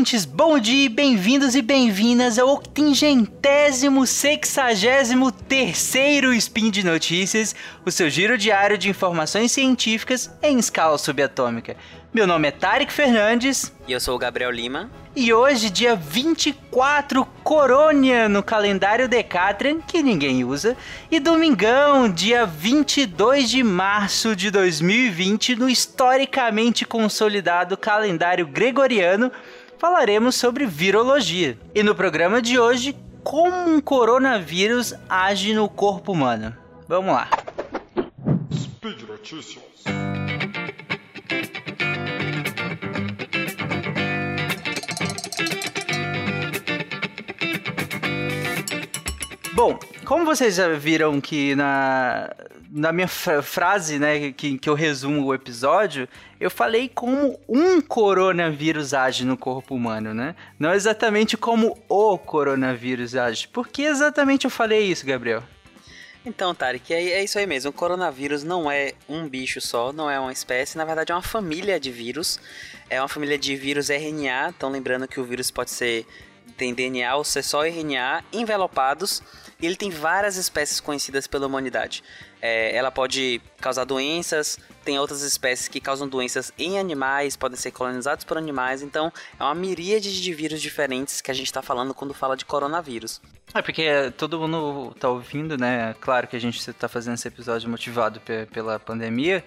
ouvintes, bom dia, bem-vindos e bem-vindas ao octingentésimo, sexagésimo terceiro Spin de Notícias, o seu giro diário de informações científicas em escala subatômica. Meu nome é Tarek Fernandes. E eu sou o Gabriel Lima. E hoje, dia 24, Corônia no calendário Decatrian, que ninguém usa. E domingão, dia 22 de março de 2020, no historicamente consolidado calendário gregoriano, falaremos sobre virologia. E no programa de hoje, como um coronavírus age no corpo humano. Vamos lá. Speed Notícias. Bom, como vocês já viram que na, na minha frase, né, que, que eu resumo o episódio, eu falei como um coronavírus age no corpo humano, né? Não exatamente como o coronavírus age. Por que exatamente eu falei isso, Gabriel? Então, Tarek, é, é isso aí mesmo. O coronavírus não é um bicho só, não é uma espécie, na verdade é uma família de vírus. É uma família de vírus RNA, então lembrando que o vírus pode ser tem DNA ou ser só RNA envelopados e ele tem várias espécies conhecidas pela humanidade. É, ela pode causar doenças, tem outras espécies que causam doenças em animais, podem ser colonizados por animais, então é uma miríade de vírus diferentes que a gente está falando quando fala de coronavírus. É porque todo mundo tá ouvindo, né? Claro que a gente está fazendo esse episódio motivado pela pandemia,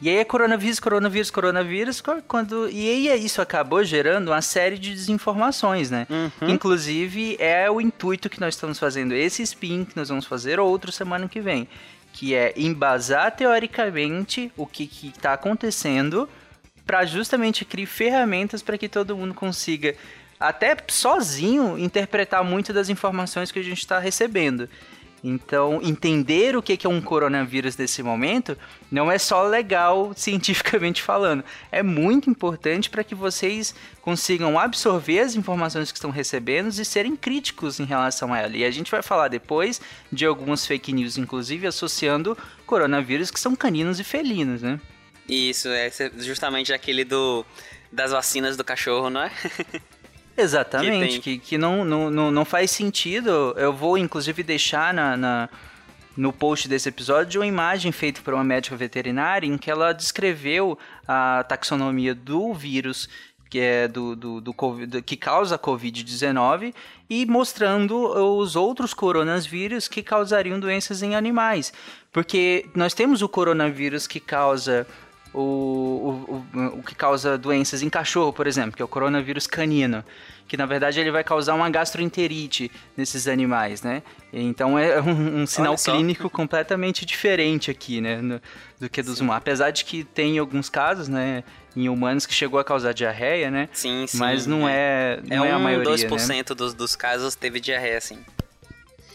e aí é coronavírus, coronavírus, coronavírus, quando e aí isso acabou gerando uma série de desinformações, né? Uhum. Inclusive é o intuito que nós estamos fazendo esse spin que nós vamos fazer outro semana que vem, que é embasar teoricamente o que está acontecendo para justamente criar ferramentas para que todo mundo consiga até sozinho interpretar muito das informações que a gente está recebendo. Então, entender o que é um coronavírus nesse momento não é só legal cientificamente falando, é muito importante para que vocês consigam absorver as informações que estão recebendo e serem críticos em relação a ela. E a gente vai falar depois de algumas fake news, inclusive associando coronavírus que são caninos e felinos, né? Isso, é justamente aquele do das vacinas do cachorro, não é? Exatamente, que, que, não, não, não faz sentido. Eu vou, inclusive, deixar na, na, no post desse episódio uma imagem feita por uma médica veterinária em que ela descreveu a taxonomia do vírus que é do, do, do, COVID, que causa Covid-19 e mostrando os outros coronavírus que causariam doenças em animais. Porque nós temos o coronavírus que causa o, o, o, que causa doenças em cachorro, por exemplo, que é o coronavírus canino que na verdade ele vai causar uma gastroenterite nesses animais, né? Então é um, um sinal clínico completamente diferente aqui, né, no, do que dos humanos. Apesar de que tem alguns casos, né, em humanos que chegou a causar diarreia, né? Sim, sim. Mas não é, é, não é, é a maioria, 2% né? dos, dos casos teve diarreia, sim.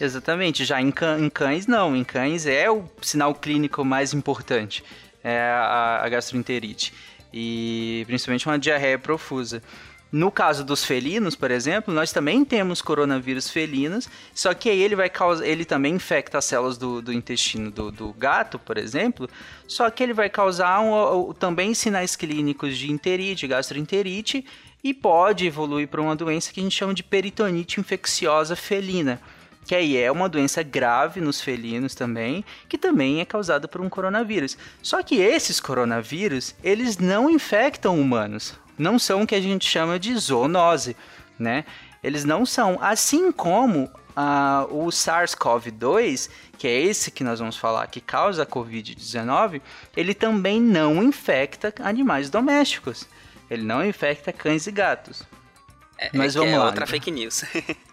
Exatamente, já em, can, em cães não, em cães é o sinal clínico mais importante é a, a gastroenterite. E principalmente uma diarreia profusa. No caso dos felinos, por exemplo, nós também temos coronavírus felinos, só que aí ele vai causar, ele também infecta as células do, do intestino do, do, gato, por exemplo, só que ele vai causar um, um, também sinais clínicos de enterite, gastroenterite, e pode evoluir para uma doença que a gente chama de peritonite infecciosa felina que aí é uma doença grave nos felinos também, que também é causada por um coronavírus. Só que esses coronavírus, eles não infectam humanos, não são o que a gente chama de zoonose, né? Eles não são, assim como uh, o SARS-CoV-2, que é esse que nós vamos falar, que causa a Covid-19, ele também não infecta animais domésticos. Ele não infecta cães e gatos. É, Mas é vamos é lá. outra então. fake news.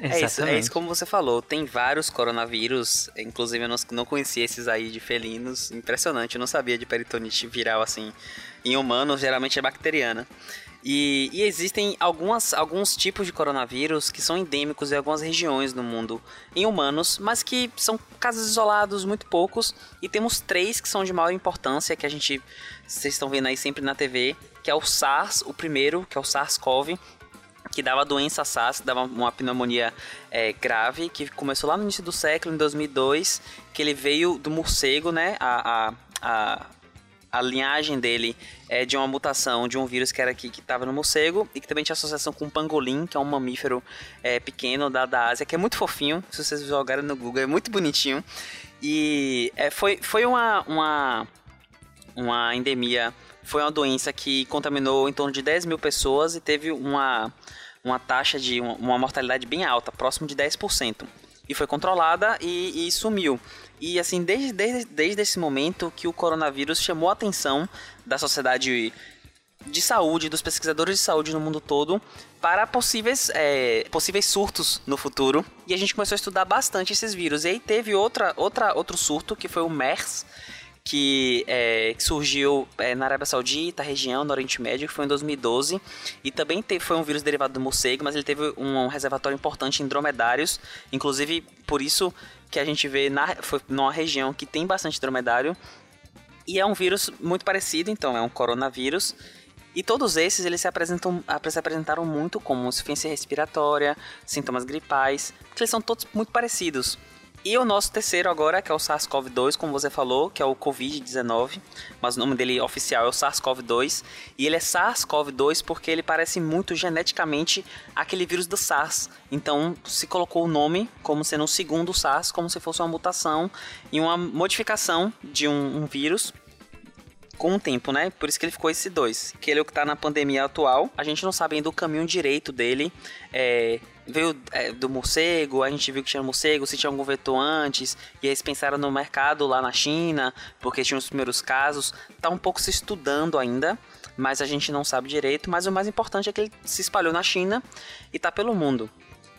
É isso, é isso como você falou. Tem vários coronavírus, inclusive eu não, não conhecia esses aí de felinos. Impressionante, eu não sabia de peritonite viral assim. Em humanos, geralmente é bacteriana. E, e, existem algumas, alguns tipos de coronavírus que são endêmicos em algumas regiões do mundo em humanos, mas que são casos isolados, muito poucos. E temos três que são de maior importância, que a gente. Vocês estão vendo aí sempre na TV, que é o SARS, o primeiro, que é o SARS-CoV, que dava doença SARS, dava uma pneumonia é, grave, que começou lá no início do século, em 2002, que ele veio do morcego, né, a, a, a a linhagem dele é de uma mutação de um vírus que era aqui que estava no morcego e que também tinha associação com o pangolim, que é um mamífero é, pequeno da, da Ásia, que é muito fofinho. Se vocês jogarem no Google, é muito bonitinho. E é, foi, foi uma, uma, uma endemia, foi uma doença que contaminou em torno de 10 mil pessoas e teve uma, uma taxa de uma, mortalidade bem alta, próximo de 10%. E foi controlada e, e sumiu. E assim, desde, desde, desde esse momento que o coronavírus chamou a atenção da sociedade de saúde, dos pesquisadores de saúde no mundo todo, para possíveis, é, possíveis surtos no futuro. E a gente começou a estudar bastante esses vírus. E aí teve outra, outra, outro surto, que foi o MERS, que, é, que surgiu é, na Arábia Saudita, região, no Oriente Médio, que foi em 2012. E também teve, foi um vírus derivado do morcego, mas ele teve um, reservatório importante em dromedários. Inclusive, por isso que a gente vê na, foi numa região que tem bastante dromedário. E é um vírus muito parecido, então é um coronavírus. E todos esses eles se, apresentam, se apresentaram muito como insuficiência respiratória, sintomas gripais, porque eles são todos muito parecidos. E o nosso terceiro agora, que é o SARS-CoV-2, como você falou, que é o Covid-19, mas o nome dele oficial é o SARS-CoV-2, e ele é SARS-CoV-2 porque ele parece muito geneticamente aquele vírus do SARS. Então se colocou o nome como sendo o segundo SARS, como se fosse uma mutação e uma modificação de um, um vírus com o tempo, né? Por isso que ele ficou esse dois. Que ele é o que tá na pandemia atual. A gente não sabe ainda o caminho direito dele. É, veio é, do morcego, a gente viu que tinha morcego, se tinha algum vetor antes, e eles pensaram no mercado lá na China, porque tinha os primeiros casos. Tá um pouco se estudando ainda, mas a gente não sabe direito. Mas o mais importante é que ele se espalhou na China e tá pelo mundo.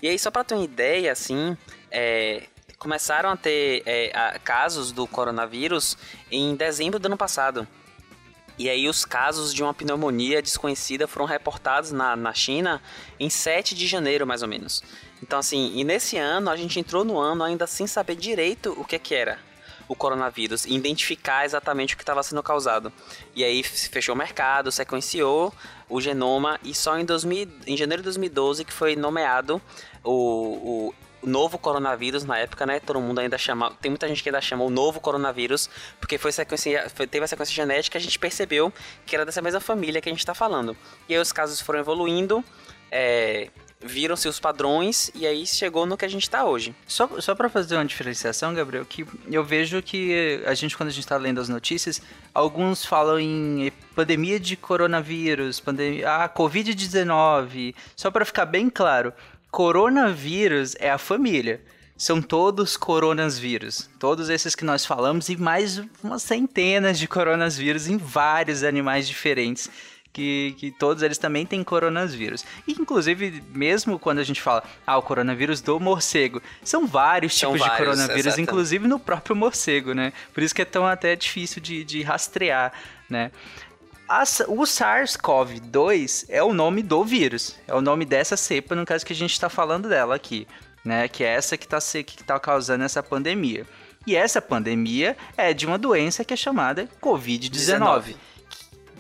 E aí, só para ter uma ideia, assim, é, começaram a ter é, casos do coronavírus em dezembro do ano passado. E aí os casos de uma pneumonia desconhecida foram reportados na, na China em 7 de janeiro, mais ou menos. Então, assim, e nesse ano a gente entrou no ano ainda sem saber direito o que, que era o coronavírus e identificar exatamente o que estava sendo causado. E aí fechou o mercado, sequenciou o genoma e só em, 2000, em janeiro de 2012 que foi nomeado o, o novo coronavírus na época, né? Todo mundo ainda chama, tem muita gente que ainda chama o novo coronavírus, porque foi sequência, foi, teve a sequência genética, a gente percebeu que era dessa mesma família que a gente está falando. E aí os casos foram evoluindo, é, viram-se os padrões e aí chegou no que a gente está hoje. Só, só para fazer uma diferenciação, Gabriel, que eu vejo que a gente, quando a gente está lendo as notícias, alguns falam em pandemia de coronavírus, pandemia, ah, Covid-19. Só para ficar bem claro, coronavírus é a família. São todos coronavírus. Todos esses que nós falamos e mais umas centenas de coronavírus em vários animais diferentes. Que, que, todos eles também têm coronavírus. E, inclusive, mesmo quando a gente fala, ah, o coronavírus do morcego, são vários são tipos vários, de coronavírus, exatamente. inclusive no próprio morcego, né? Por isso que é tão até difícil de, de rastrear, né? O SARS-CoV-2 é o nome do vírus, é o nome dessa cepa, no caso que a gente está falando dela aqui, né? Que é essa que está que tá causando essa pandemia. E essa pandemia é de uma doença que é chamada Covid-19,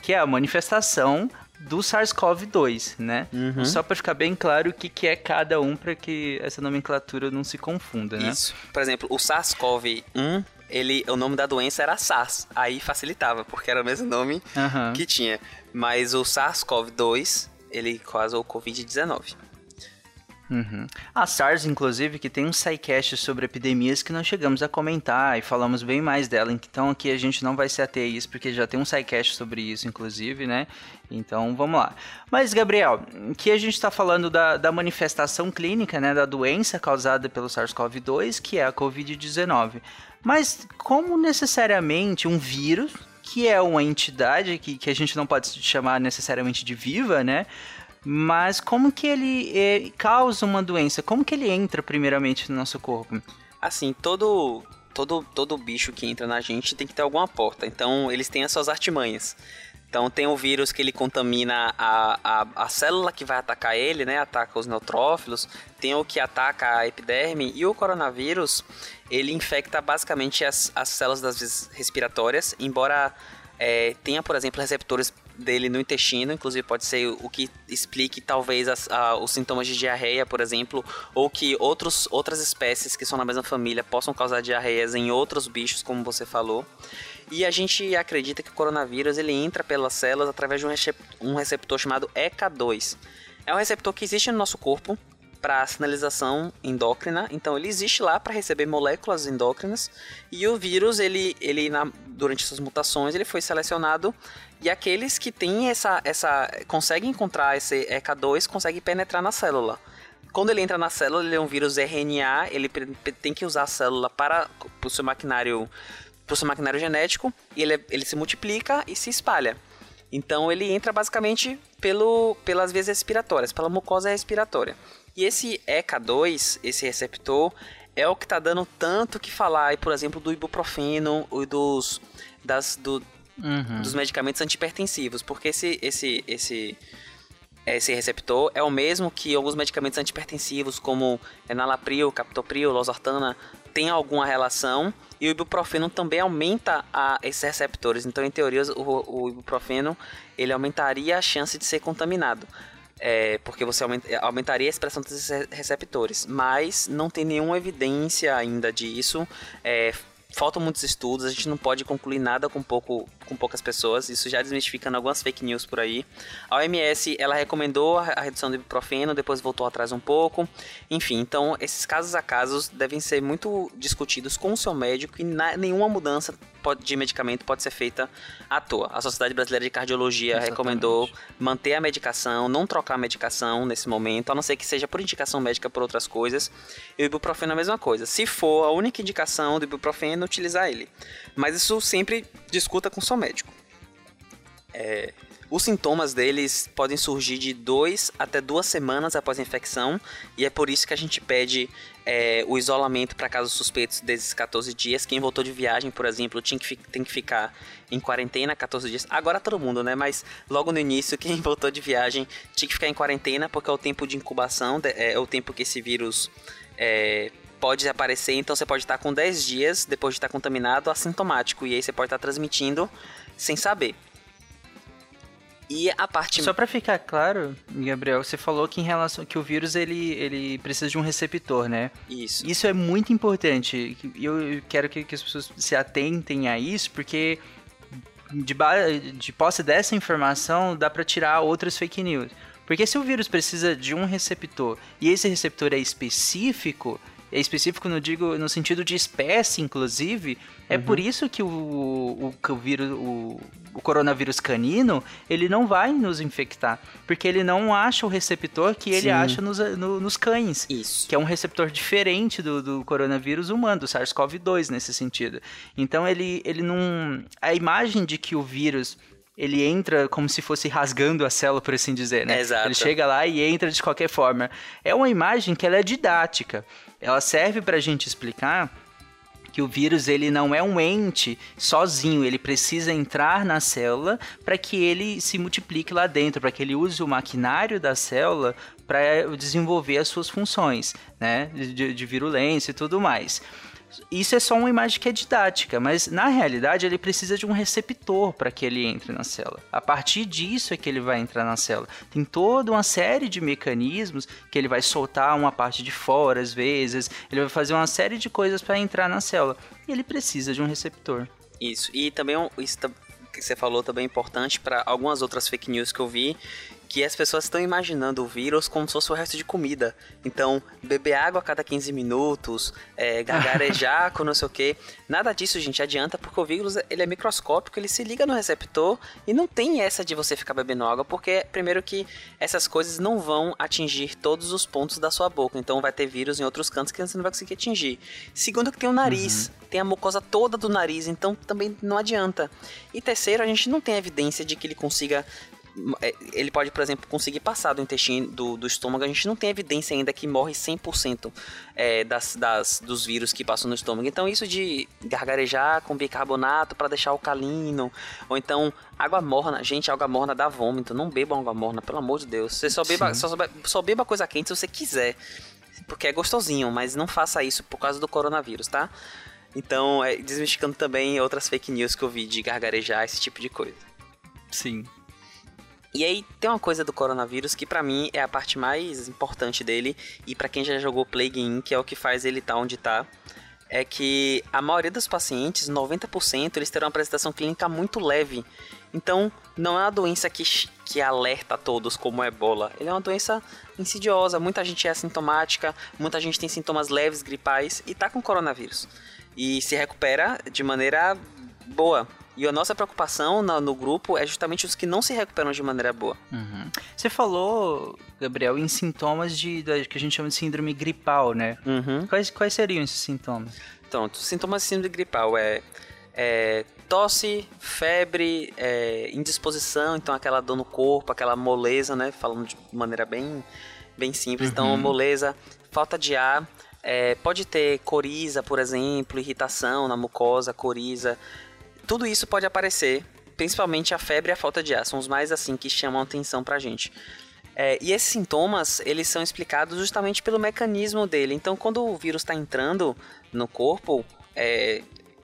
que é a manifestação do SARS-CoV-2, né? Uhum. Só para ficar bem claro o que, que é cada um, para que essa nomenclatura não se confunda, né? Isso. Por exemplo, o SARS-CoV-1 ele, o nome da doença era SARS. Aí facilitava, porque era o mesmo nome uhum. que tinha. Mas o SARS-CoV-2, ele causou o Covid-19. Uhum. A SARS, inclusive, que tem um sidecast sobre epidemias que nós chegamos a comentar e falamos bem mais dela. Então aqui a gente não vai se ater a isso, porque já tem um sidecast sobre isso, inclusive, né? Então vamos lá. Mas, Gabriel, que a gente está falando da, da manifestação clínica, né? Da doença causada pelo SARS-CoV-2, que é a Covid-19. Mas como necessariamente um vírus, que é uma entidade que, que a gente não pode chamar necessariamente de viva, né? Mas como que ele é, causa uma doença? Como que ele entra primeiramente no nosso corpo? Assim, todo todo todo bicho que entra na gente tem que ter alguma porta. Então, eles têm as suas artimanhas. Então tem o vírus que ele contamina a, a, a célula que vai atacar ele, né? Ataca os neutrófilos. Tem o que ataca a epiderme. E o coronavírus, ele infecta basicamente as, as células das respiratórias, embora é, tenha, por exemplo, receptores dele no intestino, inclusive pode ser o que explique talvez as, a, os sintomas de diarreia, por exemplo, ou que outros, outras espécies que são na mesma família possam causar diarreias em outros bichos, como você falou. E a gente acredita que o coronavírus ele entra pelas células através de um receptor chamado ECA2. É um receptor que existe no nosso corpo para sinalização endócrina, então ele existe lá para receber moléculas endócrinas e o vírus ele, ele na, durante suas mutações ele foi selecionado e aqueles que têm essa essa conseguem encontrar esse ECA2 conseguem penetrar na célula. Quando ele entra na célula, ele é um vírus RNA, ele tem que usar a célula para o seu maquinário para o seu maquinário genético e ele, ele se multiplica e se espalha. Então ele entra basicamente pelo, pelas vias respiratórias, pela mucosa respiratória. E esse ECA2, esse receptor, é o que está dando tanto que falar, por exemplo, do ibuprofeno e dos, das, do, uhum. dos medicamentos antipertensivos, porque esse, esse, esse, esse receptor é o mesmo que alguns medicamentos antipertensivos, como enalapril, captopril, losartana, tem alguma relação e o ibuprofeno também aumenta a, esses receptores. Então, em teoria, o, o ibuprofeno ele aumentaria a chance de ser contaminado. É, porque você aumentaria a expressão desses receptores, mas não tem nenhuma evidência ainda disso. É, faltam muitos estudos, a gente não pode concluir nada com, pouco, com poucas pessoas, isso já desmistificando algumas fake news por aí. A OMS, ela recomendou a redução do ibuprofeno, depois voltou atrás um pouco. Enfim, então esses casos a casos devem ser muito discutidos com o seu médico e na, nenhuma mudança de medicamento pode ser feita à toa. A Sociedade Brasileira de Cardiologia Exatamente. recomendou manter a medicação, não trocar a medicação nesse momento, a não ser que seja por indicação médica por outras coisas. E o ibuprofeno é a mesma coisa. Se for a única indicação do ibuprofeno, utilizar ele. Mas isso sempre discuta com o seu médico. É, os sintomas deles podem surgir de dois até duas semanas após a infecção, e é por isso que a gente pede é, o isolamento para casos suspeitos desses 14 dias. Quem voltou de viagem, por exemplo, tinha que, tem que ficar em quarentena 14 dias. Agora todo mundo, né? Mas logo no início, quem voltou de viagem tinha que ficar em quarentena, porque é o tempo de incubação, é, é o tempo que esse vírus é, pode aparecer. Então você pode estar com 10 dias depois de estar contaminado assintomático, e aí você pode estar transmitindo sem saber. E a parte Só para ficar claro, Gabriel, você falou que em relação que o vírus ele, ele precisa de um receptor, né? Isso. Isso é muito importante. Eu quero que, que as pessoas se atentem a isso, porque de, de posse dessa informação dá para tirar outras fake news. Porque se o vírus precisa de um receptor e esse receptor é específico, é específico, não digo no sentido de espécie, inclusive, é uhum. por isso que o, o, o vírus, o, o coronavírus canino, ele não vai nos infectar, porque ele não acha o receptor que ele Sim. acha nos, no, nos cães. Isso. Que é um receptor diferente do, do coronavírus humano, do SARS-CoV-2 nesse sentido. Então ele, ele não. A imagem de que o vírus ele entra como se fosse rasgando a célula, por assim dizer, né? Exato. Ele chega lá e entra de qualquer forma. É uma imagem que ela é didática. Ela serve para a gente explicar que o vírus ele não é um ente sozinho, ele precisa entrar na célula para que ele se multiplique lá dentro, para que ele use o maquinário da célula para desenvolver as suas funções, né, de, de virulência e tudo mais. Isso é só uma imagem que é didática, mas na realidade ele precisa de um receptor para que ele entre na célula. A partir disso é que ele vai entrar na célula. Tem toda uma série de mecanismos que ele vai soltar uma parte de fora às vezes, ele vai fazer uma série de coisas para entrar na célula. E ele precisa de um receptor. Isso. E também isso que você falou também é importante para algumas outras fake news que eu vi, que as pessoas estão imaginando o vírus como se fosse o resto de comida. Então, beber água a cada 15 minutos, é, gargarejar com não sei o que. Nada disso, gente, adianta, porque o vírus ele é microscópico, ele se liga no receptor e não tem essa de você ficar bebendo água, porque, primeiro, que essas coisas não vão atingir todos os pontos da sua boca. Então, vai ter vírus em outros cantos que você não vai conseguir atingir. Segundo, que tem o nariz, uhum. tem a mucosa toda do nariz, então também não adianta. E terceiro, a gente não tem evidência de que ele consiga ele pode, por exemplo, conseguir passar do intestino, do, do estômago. A gente não tem evidência ainda que morre 100% é, das, das, dos vírus que passam no estômago. Então, isso de gargarejar com bicarbonato para deixar alcalino, ou então água morna. Gente, água morna dá vômito. Não bebam água morna, pelo amor de Deus. Você só beba, só, só beba coisa quente se você quiser, porque é gostosinho, mas não faça isso por causa do coronavírus, tá? Então, é, desmistificando também outras fake news que eu vi de gargarejar, esse tipo de coisa. Sim. E aí tem uma coisa do coronavírus que para mim é a parte mais importante dele e para quem já jogou Plague Inc, que é o que faz ele estar tá onde tá. é que a maioria dos pacientes, 90%, eles terão uma apresentação clínica muito leve. Então, não é uma doença que, que alerta a todos como é ebola. Ele é uma doença insidiosa, muita gente é assintomática, muita gente tem sintomas leves, gripais e tá com coronavírus. E se recupera de maneira boa. E a nossa preocupação no, no, grupo é justamente os que não se recuperam de maneira boa. Uhum. Você falou, Gabriel, em sintomas de, de, que a gente chama de síndrome gripal, né? Uhum. Quais, quais seriam esses sintomas? Então, os sintomas de síndrome gripal é, é tosse, febre, é, indisposição, então aquela dor no corpo, aquela moleza, né? Falando de maneira bem, bem simples. Então, uhum. Então, moleza, falta de ar, é, pode ter coriza, por exemplo, irritação na mucosa, coriza, tudo isso pode aparecer, principalmente a febre e a falta de ar, são os mais assim que chamam atenção pra gente. É, e esses sintomas, eles são explicados justamente pelo mecanismo dele. Então, quando o vírus está entrando no corpo, é,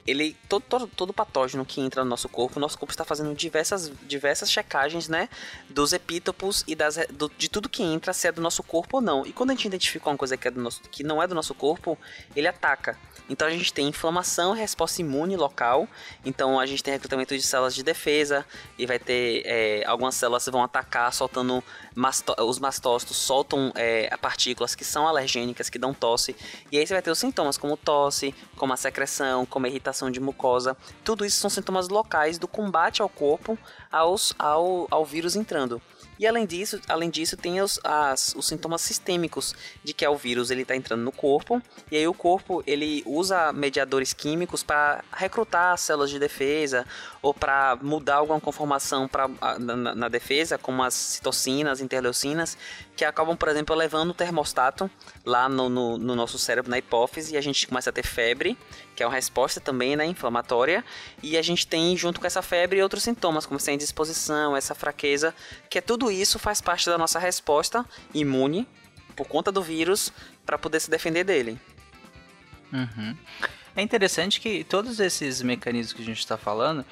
ele todo, todo, todo, patógeno que entra no nosso corpo, o nosso corpo está fazendo diversas, diversas checagens, né, dos epítopos e das, do, de tudo que entra, se é do nosso corpo ou não. E quando a gente identifica uma coisa que, é do nosso, que não é do nosso corpo, ele ataca. Então a gente tem inflamação, resposta imune local. Então a gente tem recrutamento de células de defesa e vai ter é, algumas células que vão atacar, soltando masto os mastócitos soltam é, partículas que são alergênicas, que dão tosse. E aí você vai ter os sintomas como tosse, como a secreção, como a irritação de mucosa. Tudo isso são sintomas locais do combate ao corpo aos, ao, ao vírus entrando. E além disso, além disso tem os, as, os sintomas sistêmicos de que é o vírus ele está entrando no corpo e aí o corpo ele usa mediadores químicos para recrutar células de defesa ou para mudar alguma conformação pra, na, na, defesa, como as citocinas, interleucinas, que acabam, por exemplo, levando o termostato lá no, no, no nosso cérebro, na hipófise, e a gente começa a ter febre, que é uma resposta também né, inflamatória, e a gente tem, junto com essa febre, outros sintomas, como essa indisposição, essa fraqueza, que é tudo isso faz parte da nossa resposta imune, por conta do vírus, para poder se defender dele. Uhum. É interessante que todos esses mecanismos que a gente está falando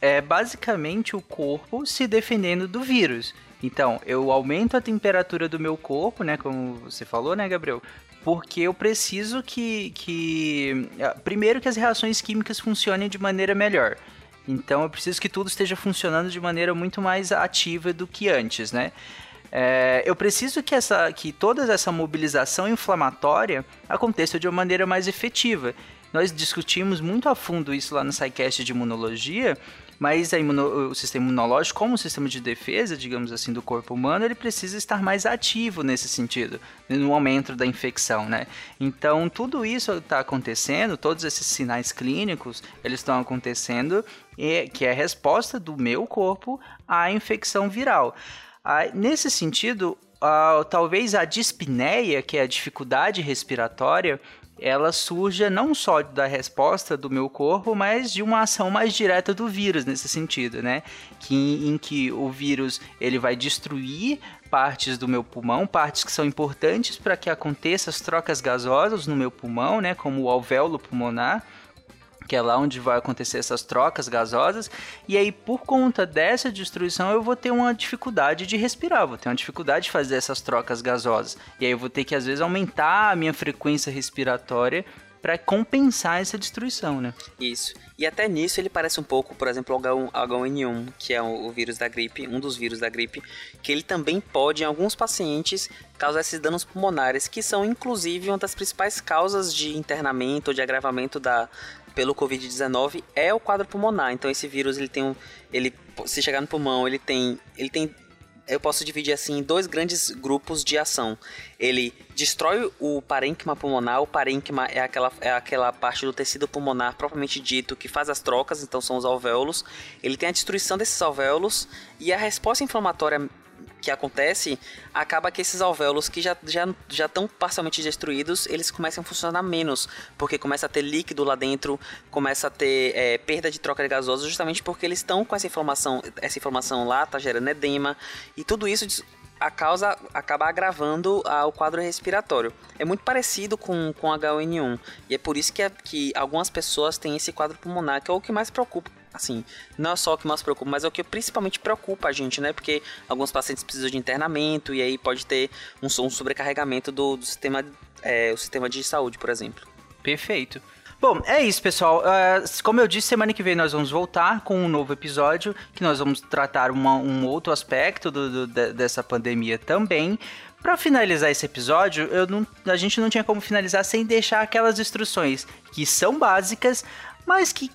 é basicamente o corpo se defendendo do vírus. Então, eu aumento a temperatura do meu corpo, né? Como você falou, né, Gabriel? Porque eu preciso que, que. Ah, primeiro, que as reações químicas funcionem de maneira melhor. Então, eu preciso que tudo esteja funcionando de maneira muito mais ativa do que antes, né? É, eu preciso que, essa, que toda essa mobilização inflamatória aconteça de uma maneira mais efetiva. Nós discutimos muito a fundo isso lá no SciCast de imunologia, mas imuno, o sistema imunológico, como o sistema de defesa, digamos assim, do corpo humano, ele precisa estar mais ativo nesse sentido, no aumento da infecção, né? Então, tudo isso está acontecendo, todos esses sinais clínicos, eles estão acontecendo, e, que é a resposta do meu corpo à infecção viral. Ah, nesse sentido, ah, talvez a dispneia, que é a dificuldade respiratória, ela surja não só da resposta do meu corpo, mas de uma ação mais direta do vírus nesse sentido, né? Que em que o vírus ele vai destruir partes do meu pulmão, partes que são importantes para que aconteça as trocas gasosas no meu pulmão, né? Como o alvéolo pulmonar que é lá onde vai acontecer essas trocas gasosas, e aí por conta dessa destruição eu vou ter uma dificuldade de respirar, vou ter uma dificuldade de fazer essas trocas gasosas, e aí eu vou ter que às vezes aumentar a minha frequência respiratória para compensar essa destruição, né? Isso. E até nisso ele parece um pouco, por exemplo, o H1N1, que é o vírus da gripe, um dos vírus da gripe, que ele também pode, em alguns pacientes, causar esses danos pulmonares, que são inclusive uma das principais causas de internamento ou de agravamento da, pelo Covid-19 é o quadro pulmonar. Então esse vírus ele tem um, ele se chegar no pulmão, ele tem ele tem eu posso dividir assim em dois grandes grupos de ação. Ele destrói o parênquima pulmonar. O parênquima é aquela, é aquela parte do tecido pulmonar propriamente dito que faz as trocas, então são os alvéolos. Ele tem a destruição desses alvéolos e a resposta inflamatória que acontece, acaba que esses alvéolos que já já já estão parcialmente destruídos, eles começam a funcionar menos, porque começa a ter líquido lá dentro, começa a ter é, perda de troca de gasosa, justamente porque eles estão com essa inflamação, essa inflamação lá tá gerando edema e tudo isso a causa acaba agravando o quadro respiratório. É muito parecido com, com H1N1 e é por isso que, que algumas pessoas têm esse quadro pulmonar, que é o que mais preocupa assim, não é só o que mais preocupa, mas é o que principalmente preocupa a gente, né? Porque alguns pacientes precisam de internamento e aí pode ter um, um sobrecarregamento do, do sistema, é, o sistema de saúde, por exemplo. Perfeito. Bom, é isso, pessoal. Uh, como eu disse, semana que vem nós vamos voltar com um novo episódio, que nós vamos tratar uma, um outro aspecto do, do, dessa pandemia também. Para finalizar esse episódio, não, a gente não tinha como finalizar sem deixar aquelas instruções que são básicas, mas que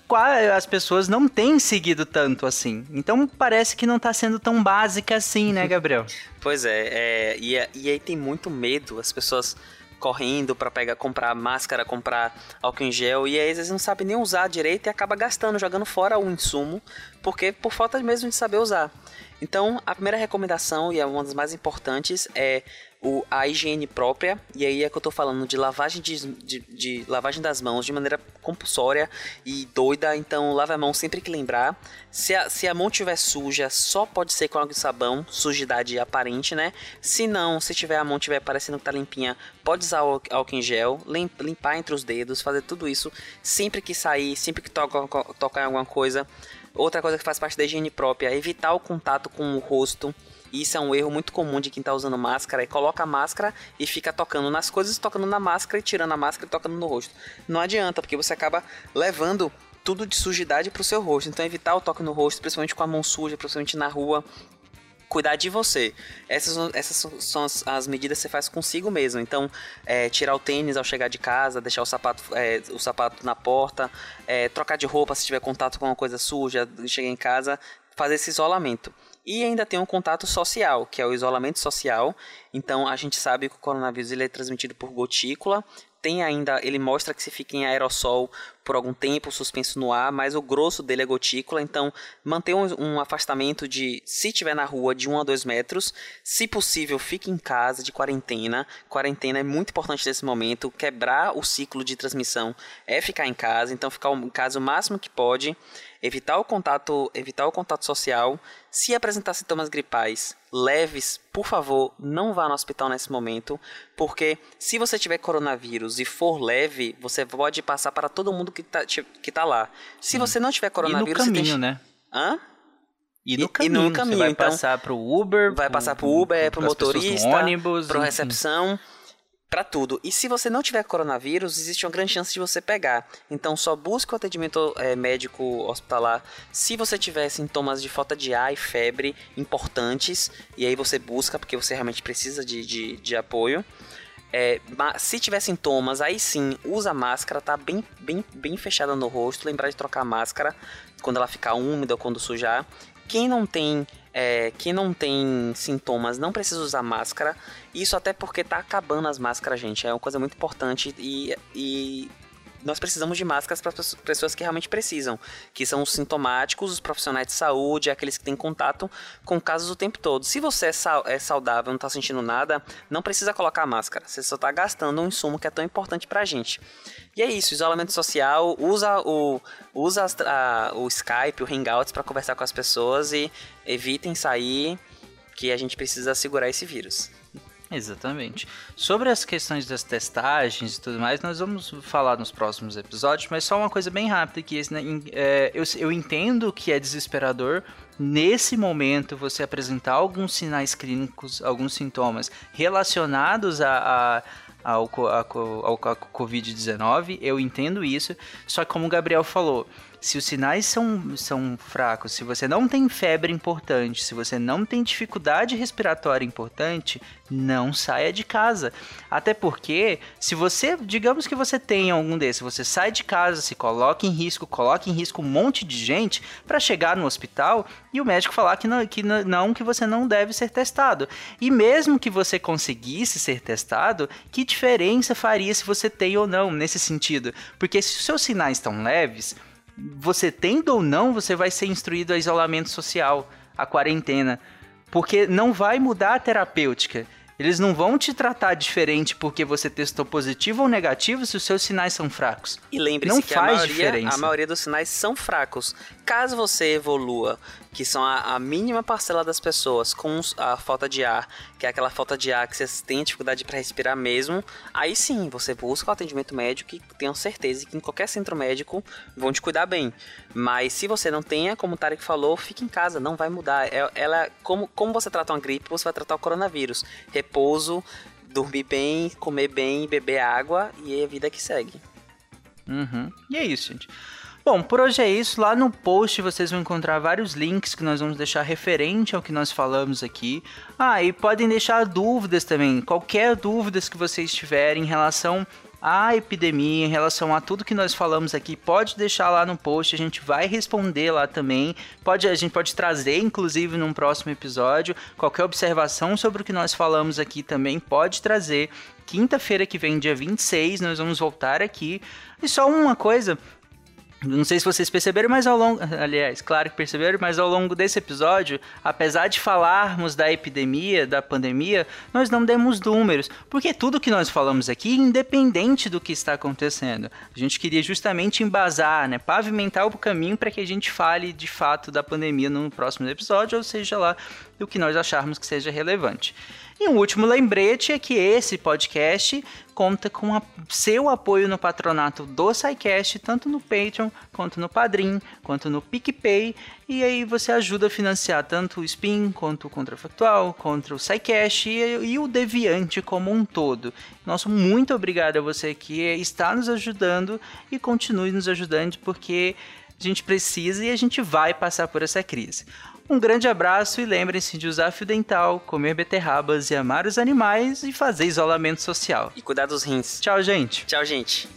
as pessoas não têm seguido tanto assim. Então parece que não está sendo tão básica assim, né, Gabriel? pois é, é e, e aí tem muito medo, as pessoas correndo para pegar, comprar máscara, comprar álcool em gel e aí às vezes não sabe nem usar direito e acaba gastando, jogando fora o insumo, porque por falta mesmo de saber usar. Então, a primeira recomendação, e é uma das mais importantes, é o, a higiene própria, e aí é que eu tô falando de lavagem, de, de, de, lavagem das mãos de maneira compulsória e doida, então lave a mão sempre que lembrar. Se a, se a mão tiver suja, só pode ser com água e sabão, sujidade aparente, né? Se não, se tiver a mão tiver parecendo que tá limpinha, pode usar álcool em gel, limpar entre os dedos, fazer tudo isso sempre que sair, sempre que toca, tocar em alguma coisa. Outra coisa que faz parte da higiene própria é evitar o contato com o rosto isso é um erro muito comum de quem está usando máscara, é coloca a máscara e fica tocando nas coisas, tocando na máscara e tirando a máscara e tocando no rosto. Não adianta, porque você acaba levando tudo de sujidade para o seu rosto. Então evitar o toque no rosto, principalmente com a mão suja, principalmente na rua. Cuidar de você. Essas, essas são as, as medidas que você faz consigo mesmo. Então, é, tirar o tênis ao chegar de casa, deixar o sapato, é, o sapato na porta, é, trocar de roupa se tiver contato com uma coisa suja, chegar em casa, fazer esse isolamento. E ainda tem um contato social, que é o isolamento social. Então a gente sabe que o coronavírus ele é transmitido por gotícula. Tem ainda, ele mostra que se fica em aerossol por algum tempo suspenso no ar, mas o grosso dele é gotícula, então manter um, um afastamento de, se estiver na rua, de 1 a 2 metros. Se possível, fique em casa de quarentena. Quarentena é muito importante nesse momento. Quebrar o ciclo de transmissão é ficar em casa, então ficar em casa o máximo que pode evitar o contato, evitar o contato social. Se apresentar sintomas gripais leves, por favor, não vá no hospital nesse momento, porque se você tiver coronavírus e for leve, você pode passar para todo mundo que está que tá lá. Se Sim. você não tiver coronavírus, e no caminho, tem... né? Hã? E no caminho, e no caminho você vai então, passar pro Uber, vai passar pro Uber, pro, pro motorista, ônibus, pro recepção. Para tudo. E se você não tiver coronavírus, existe uma grande chance de você pegar. Então só busque o atendimento é, médico hospitalar se você tiver sintomas de falta de ar e febre importantes. E aí você busca, porque você realmente precisa de, de, de apoio. É, se tiver sintomas, aí sim, usa máscara, tá bem, bem, bem fechada no rosto. Lembrar de trocar a máscara quando ela ficar úmida ou quando sujar. Quem não tem é, quem não tem sintomas não precisa usar máscara. Isso até porque tá acabando as máscaras, gente. É uma coisa muito importante e, e nós precisamos de máscaras para pessoas que realmente precisam, que são os sintomáticos, os profissionais de saúde, aqueles que têm contato com casos o tempo todo. Se você é, é saudável, não está sentindo nada, não precisa colocar máscara. Você só está gastando um insumo que é tão importante para a gente. E é isso, isolamento social, usa o, usa a, o Skype, o Hangouts para conversar com as pessoas e evitem sair, que a gente precisa segurar esse vírus. Exatamente. Sobre as questões das testagens e tudo mais, nós vamos falar nos próximos episódios, mas só uma coisa bem rápida que né, é, eu, eu entendo que é desesperador nesse momento você apresentar alguns sinais clínicos, alguns sintomas relacionados a, a ao, ao, ao Covid-19, eu entendo isso, só que como o Gabriel falou, se os sinais são, são fracos, se você não tem febre importante, se você não tem dificuldade respiratória importante, não saia de casa. Até porque, se você, digamos que você tem algum desses, você sai de casa, se coloca em risco, coloca em risco um monte de gente para chegar no hospital e o médico falar que não, que não, que você não deve ser testado. E mesmo que você conseguisse ser testado, que diferença faria se você tem ou não nesse sentido? Porque se os seus sinais estão leves, você tendo ou não, você vai ser instruído a isolamento social, a quarentena. Porque não vai mudar a terapêutica. Eles não vão te tratar diferente porque você testou positivo ou negativo se os seus sinais são fracos. E lembre-se que faz a maioria, diferença. a maioria dos sinais são fracos. Caso você evolua que são a, a, mínima parcela das pessoas com a falta de ar, que é aquela falta de ar que você tem dificuldade para respirar mesmo, aí sim você busca o atendimento médico e tenho certeza que em qualquer centro médico vão te cuidar bem. Mas se você não tenha, como o Tarek falou, fique em casa, não vai mudar. É, ela, como, como você trata uma gripe, você vai tratar o coronavírus. Repouso, dormir bem, comer bem, beber água e é a vida que segue. Uhum. E é isso, gente. Bom, por hoje é isso. Lá no post vocês vão encontrar vários links que nós vamos deixar referente ao que nós falamos aqui. Ah, e podem deixar dúvidas também. Qualquer dúvidas que vocês tiverem em relação à epidemia, em relação a tudo que nós falamos aqui, pode deixar lá no post, a gente vai responder lá também. Pode, a gente pode trazer, inclusive, num próximo episódio. Qualquer observação sobre o que nós falamos aqui também pode trazer. Quinta-feira que vem, dia 26, nós vamos voltar aqui. E só uma coisa, não sei se vocês perceberam, mas ao longo. Aliás, claro que perceberam, mas ao longo desse episódio, apesar de falarmos da epidemia, da pandemia, nós não demos números. Porque tudo que nós falamos aqui, independente do que está acontecendo, a gente queria justamente embasar, né? Pavimentar o caminho para que a gente fale de fato da pandemia no próximo episódio, ou seja lá, do que nós acharmos que seja relevante. E um último lembrete é que esse podcast conta com a, seu apoio no patronato do SciCast, tanto no Patreon, quanto no Padrim, quanto no PicPay, e aí você ajuda a financiar tanto o Spin, quanto o Contrafactual, contra o SciCast e, e o Deviante como um todo. Nosso muito obrigado a você que está nos ajudando e continue nos ajudando, porque a gente precisa e a gente vai passar por essa crise. Um grande abraço e lembrem-se de usar fio dental, comer beterrabas e amar os animais e fazer isolamento social. E cuidar dos rins. Tchau, gente. Tchau, gente.